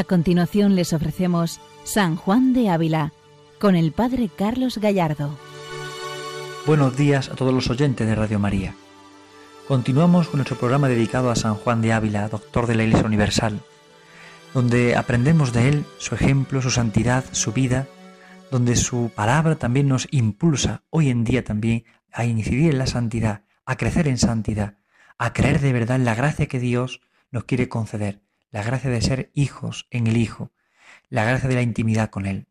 A continuación les ofrecemos San Juan de Ávila con el Padre Carlos Gallardo. Buenos días a todos los oyentes de Radio María. Continuamos con nuestro programa dedicado a San Juan de Ávila, doctor de la Iglesia Universal, donde aprendemos de él su ejemplo, su santidad, su vida, donde su palabra también nos impulsa hoy en día también a incidir en la santidad, a crecer en santidad, a creer de verdad en la gracia que Dios nos quiere conceder la gracia de ser hijos en el Hijo, la gracia de la intimidad con Él.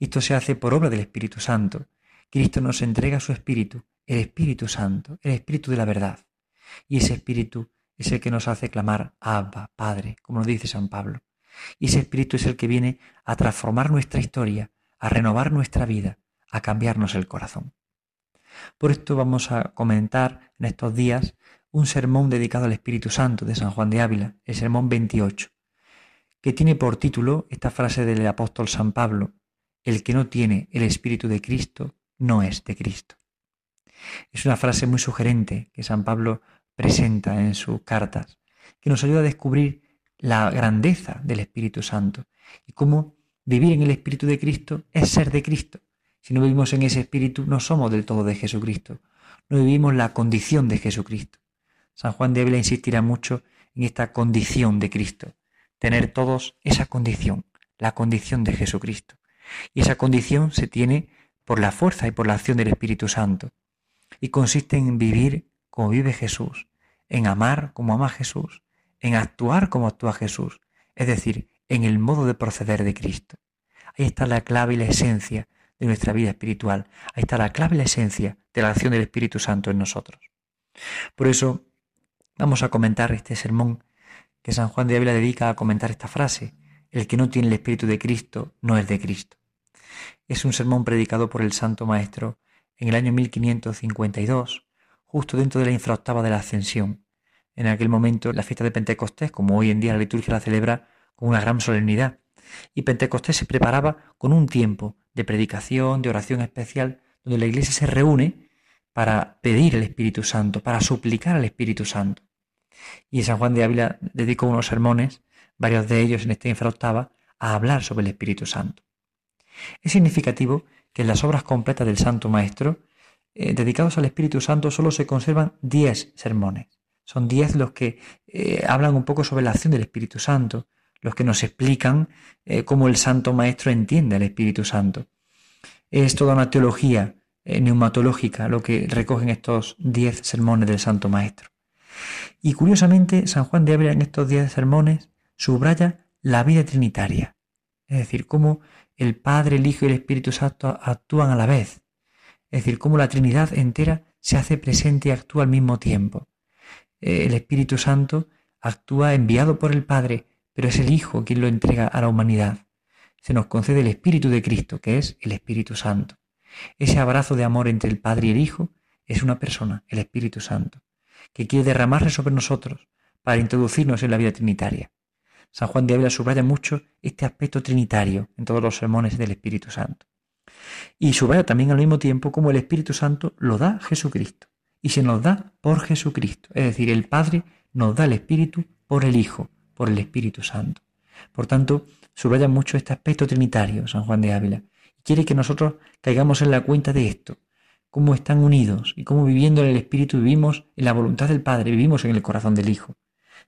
Esto se hace por obra del Espíritu Santo. Cristo nos entrega su Espíritu, el Espíritu Santo, el Espíritu de la verdad. Y ese Espíritu es el que nos hace clamar Abba, Padre, como nos dice San Pablo. Y ese Espíritu es el que viene a transformar nuestra historia, a renovar nuestra vida, a cambiarnos el corazón. Por esto vamos a comentar en estos días un sermón dedicado al Espíritu Santo de San Juan de Ávila, el sermón 28, que tiene por título esta frase del apóstol San Pablo, el que no tiene el Espíritu de Cristo no es de Cristo. Es una frase muy sugerente que San Pablo presenta en sus cartas, que nos ayuda a descubrir la grandeza del Espíritu Santo y cómo vivir en el Espíritu de Cristo es ser de Cristo. Si no vivimos en ese Espíritu, no somos del todo de Jesucristo, no vivimos la condición de Jesucristo. San Juan de Ávila insistirá mucho en esta condición de Cristo, tener todos esa condición, la condición de Jesucristo. Y esa condición se tiene por la fuerza y por la acción del Espíritu Santo. Y consiste en vivir como vive Jesús, en amar como ama Jesús, en actuar como actúa Jesús, es decir, en el modo de proceder de Cristo. Ahí está la clave y la esencia de nuestra vida espiritual. Ahí está la clave y la esencia de la acción del Espíritu Santo en nosotros. Por eso Vamos a comentar este sermón que San Juan de Ávila dedica a comentar esta frase. El que no tiene el Espíritu de Cristo no es de Cristo. Es un sermón predicado por el Santo Maestro en el año 1552, justo dentro de la infraoctava de la Ascensión. En aquel momento la fiesta de Pentecostés, como hoy en día la liturgia la celebra con una gran solemnidad, y Pentecostés se preparaba con un tiempo de predicación, de oración especial, donde la iglesia se reúne para pedir el Espíritu Santo, para suplicar al Espíritu Santo. Y San Juan de Ávila dedicó unos sermones, varios de ellos en esta infraoctava, a hablar sobre el Espíritu Santo. Es significativo que en las obras completas del Santo Maestro, eh, dedicados al Espíritu Santo, solo se conservan diez sermones. Son diez los que eh, hablan un poco sobre la acción del Espíritu Santo, los que nos explican eh, cómo el Santo Maestro entiende al Espíritu Santo. Es toda una teología neumatológica lo que recogen estos diez sermones del Santo Maestro. Y curiosamente, San Juan de Ávila en estos días de sermones subraya la vida trinitaria, es decir, cómo el Padre, el Hijo y el Espíritu Santo actúan a la vez, es decir, cómo la Trinidad entera se hace presente y actúa al mismo tiempo. El Espíritu Santo actúa enviado por el Padre, pero es el Hijo quien lo entrega a la humanidad. Se nos concede el Espíritu de Cristo, que es el Espíritu Santo. Ese abrazo de amor entre el Padre y el Hijo es una persona, el Espíritu Santo que quiere derramarse sobre nosotros para introducirnos en la vida trinitaria. San Juan de Ávila subraya mucho este aspecto trinitario en todos los sermones del Espíritu Santo. Y subraya también al mismo tiempo cómo el Espíritu Santo lo da Jesucristo y se nos da por Jesucristo. Es decir, el Padre nos da el Espíritu por el Hijo, por el Espíritu Santo. Por tanto, subraya mucho este aspecto trinitario San Juan de Ávila y quiere que nosotros caigamos en la cuenta de esto, cómo están unidos y cómo viviendo en el Espíritu vivimos en la voluntad del Padre, vivimos en el corazón del Hijo.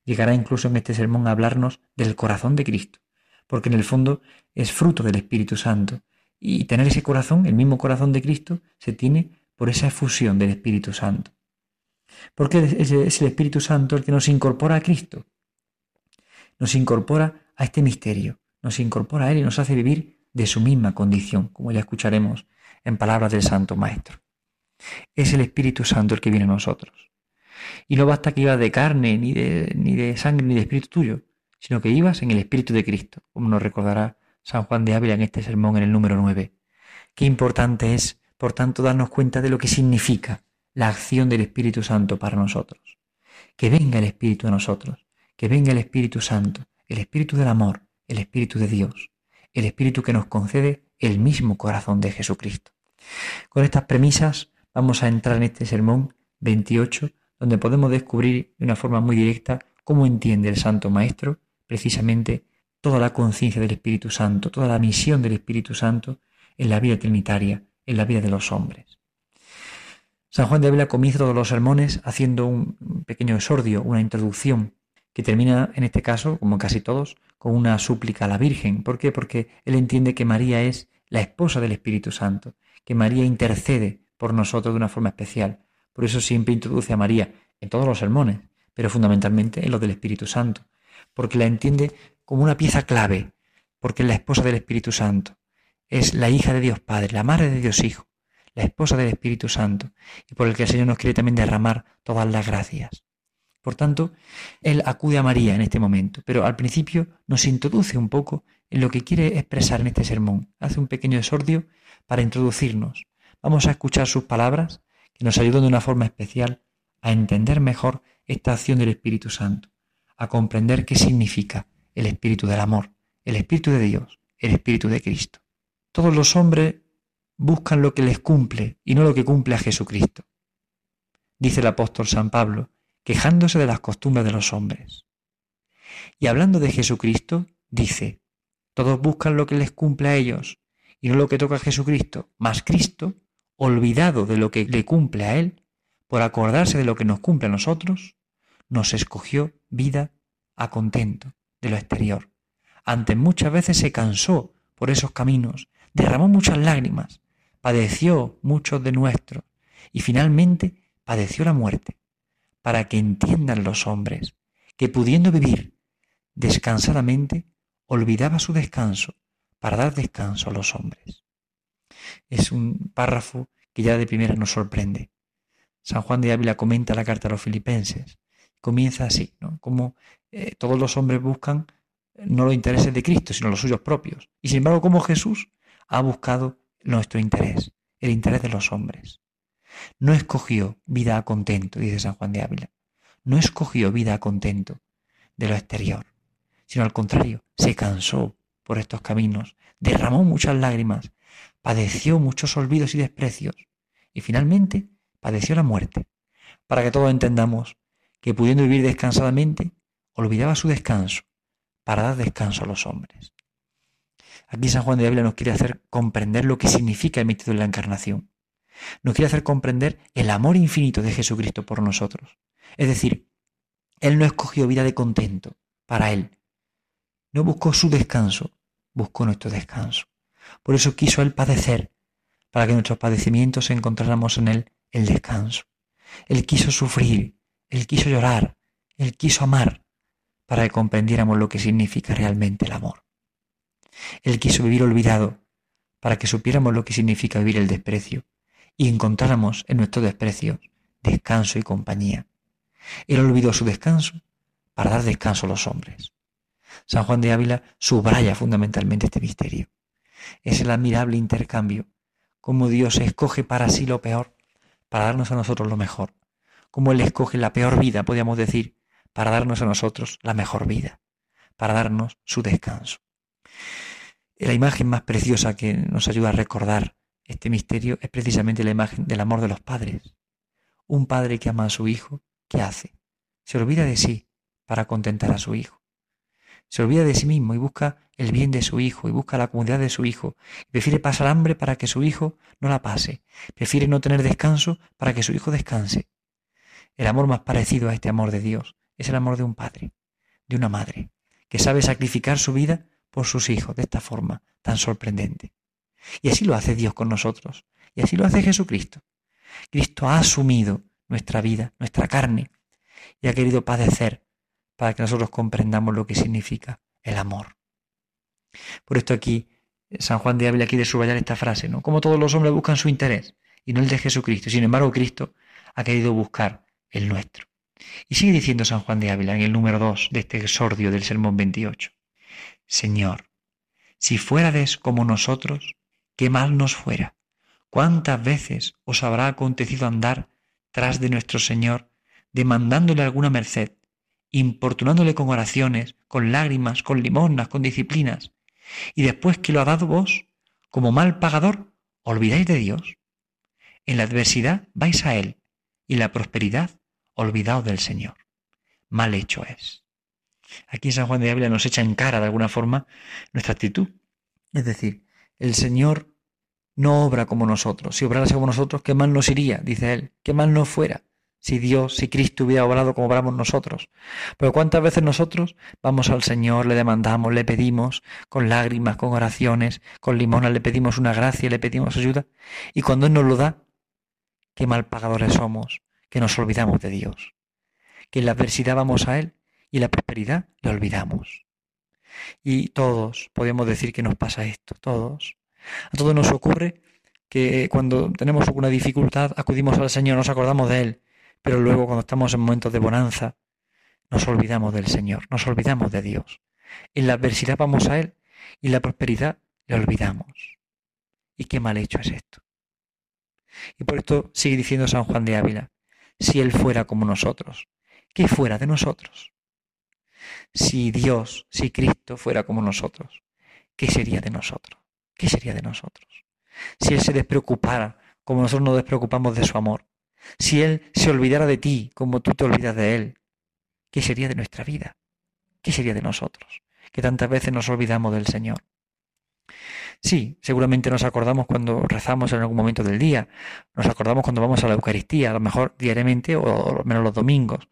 Llegará incluso en este sermón a hablarnos del corazón de Cristo, porque en el fondo es fruto del Espíritu Santo. Y tener ese corazón, el mismo corazón de Cristo, se tiene por esa efusión del Espíritu Santo. Porque es el Espíritu Santo el que nos incorpora a Cristo. Nos incorpora a este misterio, nos incorpora a Él y nos hace vivir de su misma condición, como ya escucharemos en palabras del Santo Maestro. Es el Espíritu Santo el que viene a nosotros. Y no basta que ibas de carne, ni de, ni de sangre, ni de espíritu tuyo, sino que ibas en el Espíritu de Cristo, como nos recordará San Juan de Ávila en este sermón en el número 9. Qué importante es, por tanto, darnos cuenta de lo que significa la acción del Espíritu Santo para nosotros. Que venga el Espíritu a nosotros, que venga el Espíritu Santo, el Espíritu del amor, el Espíritu de Dios, el Espíritu que nos concede el mismo corazón de Jesucristo. Con estas premisas vamos a entrar en este sermón 28, donde podemos descubrir de una forma muy directa cómo entiende el Santo Maestro precisamente toda la conciencia del Espíritu Santo, toda la misión del Espíritu Santo en la vida trinitaria, en la vida de los hombres. San Juan de Ávila comienza todos los sermones haciendo un pequeño exordio, una introducción, que termina en este caso, como casi todos, con una súplica a la Virgen. ¿Por qué? Porque él entiende que María es la esposa del Espíritu Santo, que María intercede por nosotros de una forma especial. Por eso siempre introduce a María en todos los sermones, pero fundamentalmente en los del Espíritu Santo, porque la entiende como una pieza clave, porque es la esposa del Espíritu Santo, es la hija de Dios Padre, la madre de Dios Hijo, la esposa del Espíritu Santo, y por el que el Señor nos quiere también derramar todas las gracias. Por tanto, Él acude a María en este momento, pero al principio nos introduce un poco en lo que quiere expresar en este sermón. Hace un pequeño exordio para introducirnos. Vamos a escuchar sus palabras que nos ayudan de una forma especial a entender mejor esta acción del Espíritu Santo, a comprender qué significa el Espíritu del amor, el Espíritu de Dios, el Espíritu de Cristo. Todos los hombres buscan lo que les cumple y no lo que cumple a Jesucristo. Dice el apóstol San Pablo, quejándose de las costumbres de los hombres. Y hablando de Jesucristo, dice, todos buscan lo que les cumple a ellos y no lo que toca a Jesucristo, mas Cristo, olvidado de lo que le cumple a Él, por acordarse de lo que nos cumple a nosotros, nos escogió vida a contento de lo exterior. Antes muchas veces se cansó por esos caminos, derramó muchas lágrimas, padeció muchos de nuestros y finalmente padeció la muerte, para que entiendan los hombres que pudiendo vivir descansadamente, olvidaba su descanso para dar descanso a los hombres. Es un párrafo que ya de primera nos sorprende. San Juan de Ávila comenta la carta a los filipenses. Comienza así, ¿no? Como eh, todos los hombres buscan eh, no los intereses de Cristo, sino los suyos propios. Y sin embargo, como Jesús ha buscado nuestro interés, el interés de los hombres. No escogió vida a contento, dice San Juan de Ávila. No escogió vida a contento de lo exterior, sino al contrario, se cansó por estos caminos, derramó muchas lágrimas, padeció muchos olvidos y desprecios, y finalmente padeció la muerte, para que todos entendamos que pudiendo vivir descansadamente, olvidaba su descanso para dar descanso a los hombres. Aquí San Juan de Ávila nos quiere hacer comprender lo que significa el misterio de la encarnación. Nos quiere hacer comprender el amor infinito de Jesucristo por nosotros. Es decir, Él no escogió vida de contento para Él. No buscó su descanso, buscó nuestro descanso. Por eso quiso Él padecer, para que nuestros padecimientos encontráramos en Él el descanso. Él quiso sufrir, Él quiso llorar, Él quiso amar, para que comprendiéramos lo que significa realmente el amor. Él quiso vivir olvidado, para que supiéramos lo que significa vivir el desprecio, y encontráramos en nuestro desprecio descanso y compañía. Él olvidó su descanso para dar descanso a los hombres. San Juan de Ávila subraya fundamentalmente este misterio. Es el admirable intercambio, como Dios escoge para sí lo peor para darnos a nosotros lo mejor, como Él escoge la peor vida, podríamos decir, para darnos a nosotros la mejor vida, para darnos su descanso. La imagen más preciosa que nos ayuda a recordar este misterio es precisamente la imagen del amor de los padres. Un padre que ama a su hijo, ¿qué hace? Se olvida de sí para contentar a su hijo. Se olvida de sí mismo y busca el bien de su hijo y busca la comunidad de su hijo. prefiere pasar hambre para que su hijo no la pase. Prefiere no tener descanso para que su hijo descanse. El amor más parecido a este amor de Dios es el amor de un padre, de una madre, que sabe sacrificar su vida por sus hijos de esta forma tan sorprendente. Y así lo hace Dios con nosotros. Y así lo hace Jesucristo. Cristo ha asumido nuestra vida, nuestra carne, y ha querido padecer para que nosotros comprendamos lo que significa el amor. Por esto aquí San Juan de Ávila quiere subrayar esta frase, ¿no? Como todos los hombres buscan su interés y no el de Jesucristo. Sin embargo, Cristo ha querido buscar el nuestro. Y sigue diciendo San Juan de Ávila en el número 2 de este exordio del Sermón 28. Señor, si fuérades como nosotros, qué mal nos fuera. ¿Cuántas veces os habrá acontecido andar tras de nuestro Señor, demandándole alguna merced, importunándole con oraciones, con lágrimas, con limosnas, con disciplinas, y después que lo ha dado vos, como mal pagador, olvidáis de Dios. En la adversidad vais a Él, y en la prosperidad olvidaos del Señor. Mal hecho es. Aquí San Juan de Ávila nos echa en cara de alguna forma nuestra actitud. Es decir, el Señor no obra como nosotros. Si obrara como nosotros, qué mal nos iría, dice él, qué mal nos fuera si Dios, si Cristo hubiera obrado como obramos nosotros. Pero cuántas veces nosotros vamos al Señor, le demandamos, le pedimos, con lágrimas, con oraciones, con limonas, le pedimos una gracia, le pedimos ayuda, y cuando Él nos lo da, qué mal pagadores somos, que nos olvidamos de Dios, que en la adversidad vamos a Él y en la prosperidad le olvidamos. Y todos podemos decir que nos pasa esto, todos. A todos nos ocurre que cuando tenemos alguna dificultad acudimos al Señor, nos acordamos de Él, pero luego cuando estamos en momentos de bonanza, nos olvidamos del Señor, nos olvidamos de Dios. En la adversidad vamos a Él y en la prosperidad le olvidamos. Y qué mal hecho es esto. Y por esto sigue diciendo San Juan de Ávila, si Él fuera como nosotros, ¿qué fuera de nosotros? Si Dios, si Cristo fuera como nosotros, ¿qué sería de nosotros? ¿Qué sería de nosotros? Si Él se despreocupara como nosotros nos despreocupamos de su amor, si Él se olvidara de ti como tú te olvidas de Él, ¿qué sería de nuestra vida? ¿Qué sería de nosotros? Que tantas veces nos olvidamos del Señor. Sí, seguramente nos acordamos cuando rezamos en algún momento del día, nos acordamos cuando vamos a la Eucaristía, a lo mejor diariamente o al menos los domingos.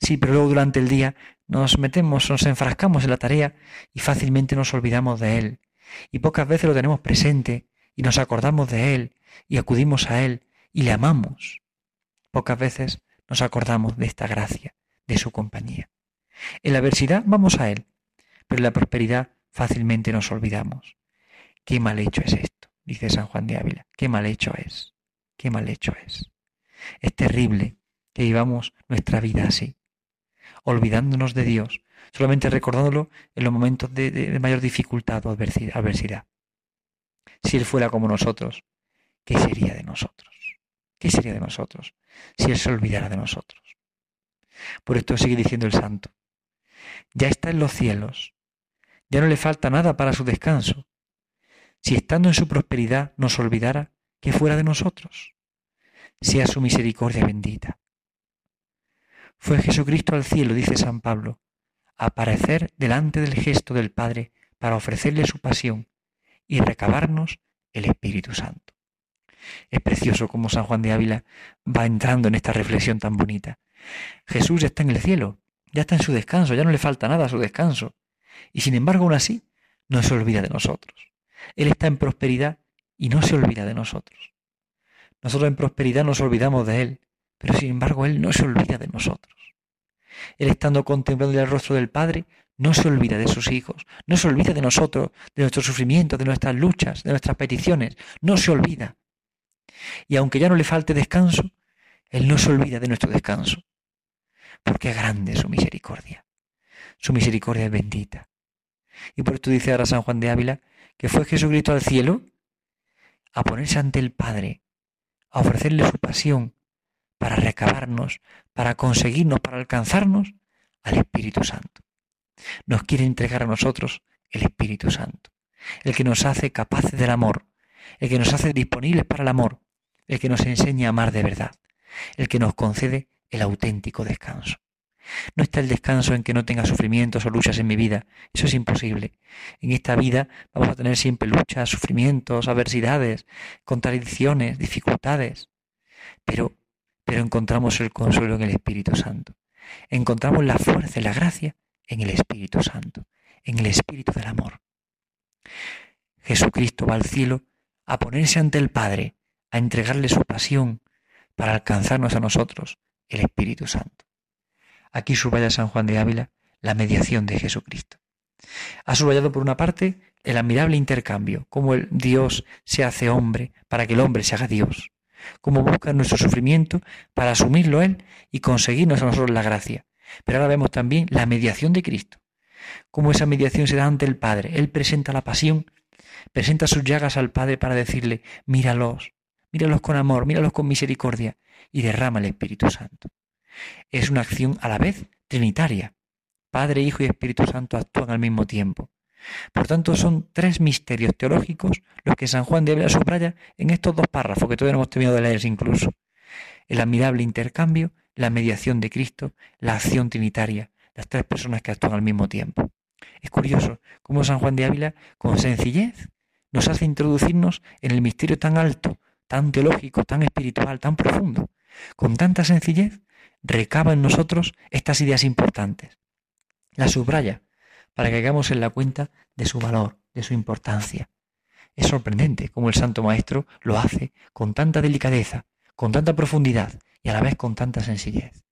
Sí, pero luego durante el día nos metemos, nos enfrascamos en la tarea y fácilmente nos olvidamos de Él. Y pocas veces lo tenemos presente y nos acordamos de Él y acudimos a Él y le amamos. Pocas veces nos acordamos de esta gracia, de su compañía. En la adversidad vamos a Él, pero en la prosperidad fácilmente nos olvidamos. Qué mal hecho es esto, dice San Juan de Ávila. Qué mal hecho es. Qué mal hecho es. Es terrible que vivamos nuestra vida así, olvidándonos de Dios, solamente recordándolo en los momentos de, mayor dificultad o adversidad. Si Él fuera como nosotros, ¿qué sería de nosotros? ¿Qué sería de nosotros si Él se olvidara de nosotros? Por esto sigue diciendo el santo, ya está en los cielos, ya no le falta nada para su descanso. Si estando en su prosperidad nos olvidara, ¿qué fuera de nosotros? Sea su misericordia bendita. Fue Jesucristo al cielo, dice San Pablo, a aparecer delante del gesto del Padre para ofrecerle su pasión y recabarnos el Espíritu Santo. Es precioso como San Juan de Ávila va entrando en esta reflexión tan bonita. Jesús está en el cielo, ya está en su descanso, ya no le falta nada a su descanso. Y sin embargo, aún así, no se olvida de nosotros. Él está en prosperidad y no se olvida de nosotros. Nosotros en prosperidad nos olvidamos de Él, pero sin embargo Él no se olvida de nosotros. Él estando contemplando el rostro del Padre, no se olvida de sus hijos, no se olvida de nosotros, de nuestros sufrimientos, de nuestras luchas, de nuestras peticiones, no se olvida. Y aunque ya no le falte descanso, Él no se olvida de nuestro descanso, porque es grande su misericordia. Su misericordia es bendita. Y por esto dice ahora San Juan de Ávila que fue Jesucristo al cielo a ponerse ante el Padre, a ofrecerle su pasión para recabarnos, para conseguirnos, para alcanzarnos al Espíritu Santo. Nos quiere entregar a nosotros el Espíritu Santo, el que nos hace capaces del amor, el que nos hace disponibles para el amor, el que nos enseña a amar de verdad, el que nos concede el auténtico descanso. No está el descanso en que no tenga sufrimientos o luchas en mi vida. Eso es imposible. En esta vida vamos a tener siempre luchas, sufrimientos, adversidades, contradicciones, dificultades. Pero, pero encontramos el consuelo en el Espíritu Santo. Encontramos la fuerza y la gracia en el Espíritu Santo, en el Espíritu del amor. Jesucristo va al cielo a ponerse ante el Padre, a entregarle su pasión para alcanzarnos a nosotros el Espíritu Santo. Aquí subraya San Juan de Ávila la mediación de Jesucristo. Ha subrayado por una parte el admirable intercambio, cómo el Dios se hace hombre para que el hombre se haga Dios, cómo busca nuestro sufrimiento para asumirlo Él y conseguirnos a nosotros la gracia. Pero ahora vemos también la mediación de Cristo, cómo esa mediación se da ante el Padre. Él presenta la pasión, presenta sus llagas al Padre para decirle, míralos, míralos con amor, míralos con misericordia, y derrama el Espíritu Santo. Es una acción a la vez trinitaria. Padre, Hijo y Espíritu Santo actúan al mismo tiempo. Por tanto, son tres misterios teológicos los que San Juan de Ávila subraya en estos dos párrafos que todavía no hemos tenido de leer incluso. El admirable intercambio, la mediación de Cristo, la acción trinitaria, las tres personas que actúan al mismo tiempo. Es curioso cómo San Juan de Ávila, con sencillez, nos hace introducirnos en el misterio tan alto, tan teológico, tan espiritual, tan profundo. Con tanta sencillez, recaba en nosotros estas ideas importantes. Las subraya para que hagamos en la cuenta de su valor, de su importancia. Es sorprendente cómo el Santo Maestro lo hace con tanta delicadeza, con tanta profundidad y a la vez con tanta sencillez.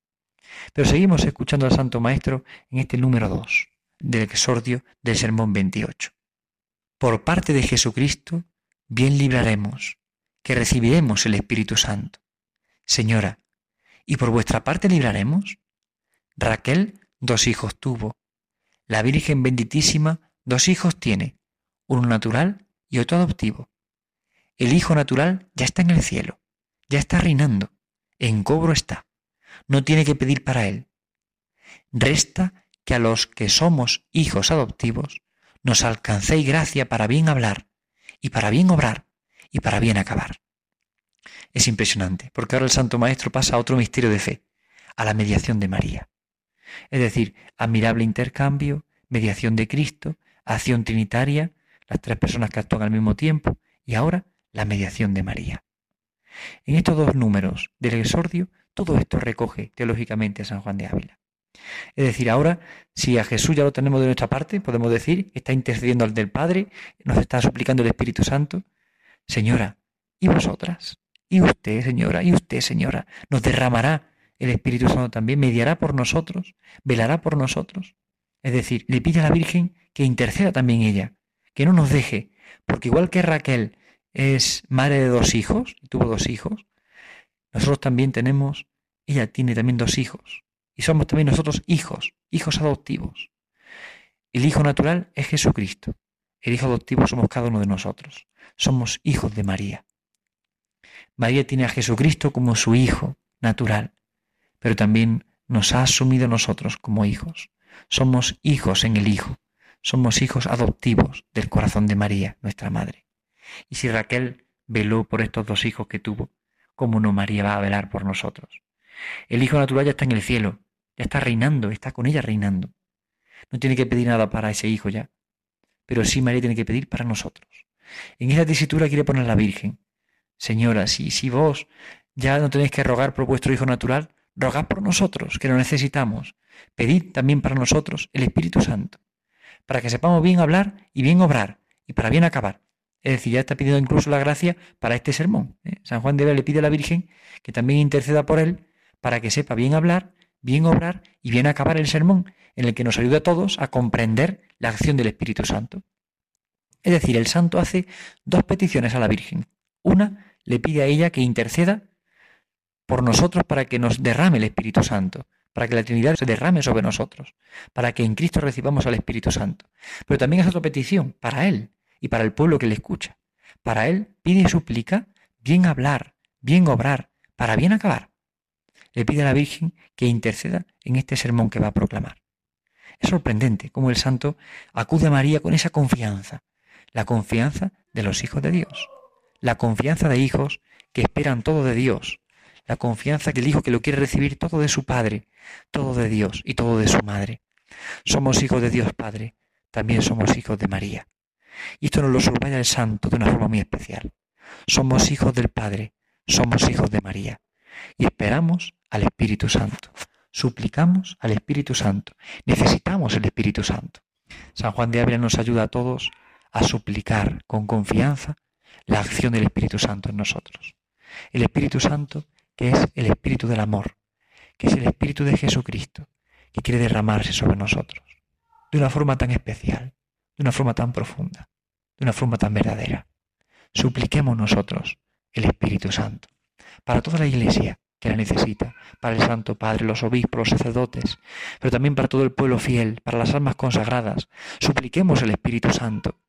Pero seguimos escuchando al Santo Maestro en este número 2 del exordio del Sermón 28. Por parte de Jesucristo, bien libraremos, que recibiremos el Espíritu Santo. Señora, ¿y por vuestra parte libraremos? Raquel dos hijos tuvo. La Virgen benditísima dos hijos tiene, uno natural y otro adoptivo. El hijo natural ya está en el cielo, ya está reinando, en cobro está, no tiene que pedir para él. Resta que a los que somos hijos adoptivos nos alcancéis gracia para bien hablar y para bien obrar y para bien acabar. Es impresionante, porque ahora el Santo Maestro pasa a otro misterio de fe, a la mediación de María. Es decir, admirable intercambio, mediación de Cristo, acción trinitaria, las tres personas que actúan al mismo tiempo, y ahora la mediación de María. En estos dos números del exordio, todo esto recoge teológicamente a San Juan de Ávila. Es decir, ahora, si a Jesús ya lo tenemos de nuestra parte, podemos decir, está intercediendo al del Padre, nos está suplicando el Espíritu Santo. Señora, ¿y vosotras? ¿Y usted, señora? ¿Y usted, señora? ¿Nos derramará el Espíritu Santo también? ¿Mediará por nosotros? ¿Velará por nosotros? Es decir, le pide a la Virgen que interceda también ella, que no nos deje, porque igual que Raquel es madre de dos hijos, tuvo dos hijos, nosotros también tenemos, ella tiene también dos hijos, y somos también nosotros hijos, hijos adoptivos. El hijo natural es Jesucristo. El hijo adoptivo somos cada uno de nosotros. Somos hijos de María. María tiene a Jesucristo como su hijo natural, pero también nos ha asumido nosotros como hijos. Somos hijos en el Hijo. Somos hijos adoptivos del corazón de María, nuestra Madre. Y si Raquel veló por estos dos hijos que tuvo, ¿cómo no María va a velar por nosotros? El Hijo natural ya está en el cielo, ya está reinando, está con ella reinando. No tiene que pedir nada para ese hijo ya, pero sí María tiene que pedir para nosotros. En esa tesitura quiere poner la Virgen. Señora, si, si vos ya no tenéis que rogar por vuestro hijo natural, rogad por nosotros, que lo necesitamos. Pedid también para nosotros el Espíritu Santo, para que sepamos bien hablar y bien obrar, y para bien acabar. Es decir, ya está pidiendo incluso la gracia para este sermón. ¿eh? San Juan de Ávila le pide a la Virgen que también interceda por él, para que sepa bien hablar bien obrar y bien acabar el sermón, en el que nos ayuda a todos a comprender la acción del Espíritu Santo. Es decir, el santo hace dos peticiones a la Virgen. Una, le pide a ella que interceda por nosotros para que nos derrame el Espíritu Santo, para que la Trinidad se derrame sobre nosotros, para que en Cristo recibamos al Espíritu Santo. Pero también es otra petición para Él y para el pueblo que le escucha. Para Él pide y suplica bien hablar, bien obrar, para bien acabar le pide a la Virgen que interceda en este sermón que va a proclamar. Es sorprendente cómo el santo acude a María con esa confianza, la confianza de los hijos de Dios, la confianza de hijos que esperan todo de Dios, la confianza que el hijo que lo quiere recibir todo de su Padre, todo de Dios y todo de su Madre. Somos hijos de Dios Padre, también somos hijos de María. Y esto nos lo subraya el santo de una forma muy especial. Somos hijos del Padre, somos hijos de María. Y esperamos al Espíritu Santo. Suplicamos al Espíritu Santo. Necesitamos el Espíritu Santo. San Juan de Ávila nos ayuda a todos a suplicar con confianza la acción del Espíritu Santo en nosotros. El Espíritu Santo que es el Espíritu del amor, que es el Espíritu de Jesucristo, que quiere derramarse sobre nosotros, de una forma tan especial, de una forma tan profunda, de una forma tan verdadera. Supliquemos nosotros el Espíritu Santo para toda la Iglesia, que la necesita, para el Santo Padre, los obispos, los sacerdotes, pero también para todo el pueblo fiel, para las almas consagradas. Supliquemos el Espíritu Santo,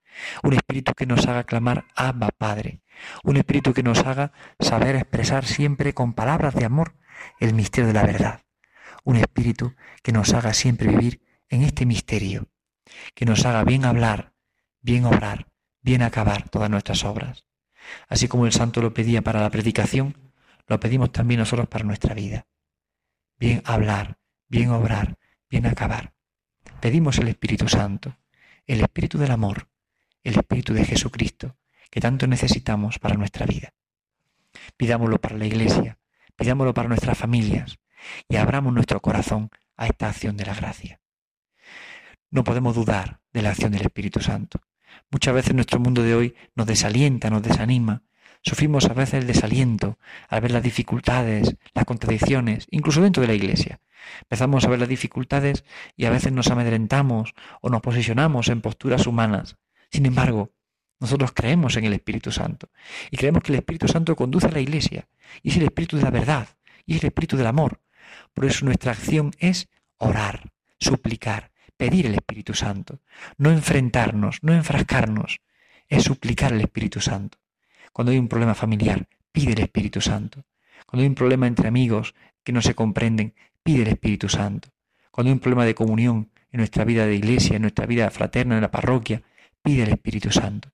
un Espíritu que nos haga clamar Abba Padre, un Espíritu que nos haga saber expresar siempre con palabras de amor el misterio de la verdad, un Espíritu que nos haga siempre vivir en este misterio, que nos haga bien hablar, bien obrar, bien acabar todas nuestras obras. Así como el santo lo pedía para la predicación, lo pedimos también nosotros para nuestra vida. Bien hablar, bien obrar, viene a acabar. Pedimos el Espíritu Santo, el Espíritu del amor, el Espíritu de Jesucristo, que tanto necesitamos para nuestra vida. Pidámoslo para la Iglesia, pidámoslo para nuestras familias y abramos nuestro corazón a esta acción de la gracia. No podemos dudar de la acción del Espíritu Santo. Muchas veces nuestro mundo de hoy nos desalienta, nos desanima. Sufrimos a veces el desaliento al ver las dificultades, las contradicciones, incluso dentro de la Iglesia. Empezamos a ver las dificultades y a veces nos amedrentamos o nos posicionamos en posturas humanas. Sin embargo, nosotros creemos en el Espíritu Santo y creemos que el Espíritu Santo conduce a la Iglesia y es el Espíritu de la verdad y es el Espíritu del amor. Por eso nuestra acción es orar, suplicar, pedir el Espíritu Santo, no enfrentarnos, no enfrascarnos, es suplicar el Espíritu Santo. Cuando hay un problema familiar, pide el Espíritu Santo. Cuando hay un problema entre amigos que no se comprenden, pide el Espíritu Santo. Cuando hay un problema de comunión en nuestra vida de iglesia, en nuestra vida fraterna, en la parroquia, pide el Espíritu Santo.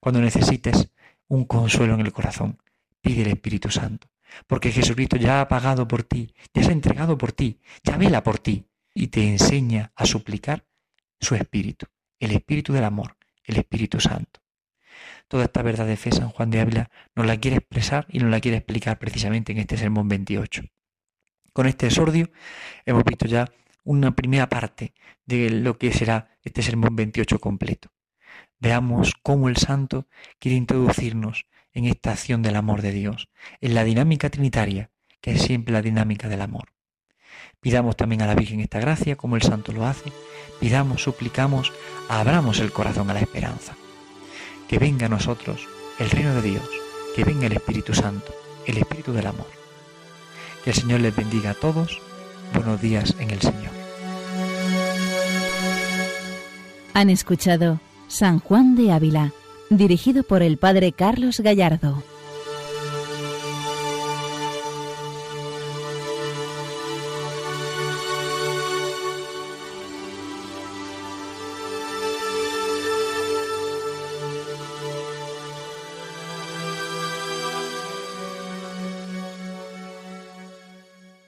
Cuando necesites un consuelo en el corazón, pide el Espíritu Santo. Porque Jesucristo ya ha pagado por ti, ya se ha entregado por ti, ya vela por ti y te enseña a suplicar su Espíritu, el Espíritu del amor, el Espíritu Santo. Toda esta verdad de fe San Juan de Ávila nos la quiere expresar y nos la quiere explicar precisamente en este sermón 28. Con este exordio hemos visto ya una primera parte de lo que será este sermón 28 completo. Veamos cómo el santo quiere introducirnos en esta acción del amor de Dios, en la dinámica trinitaria, que es siempre la dinámica del amor. Pidamos también a la Virgen esta gracia, como el santo lo hace. Pidamos, suplicamos, abramos el corazón a la esperanza. Que venga a nosotros el reino de Dios, que venga el Espíritu Santo, el Espíritu del amor. Que el Señor les bendiga a todos. Buenos días en el Señor. Han escuchado San Juan de Ávila, dirigido por el Padre Carlos Gallardo.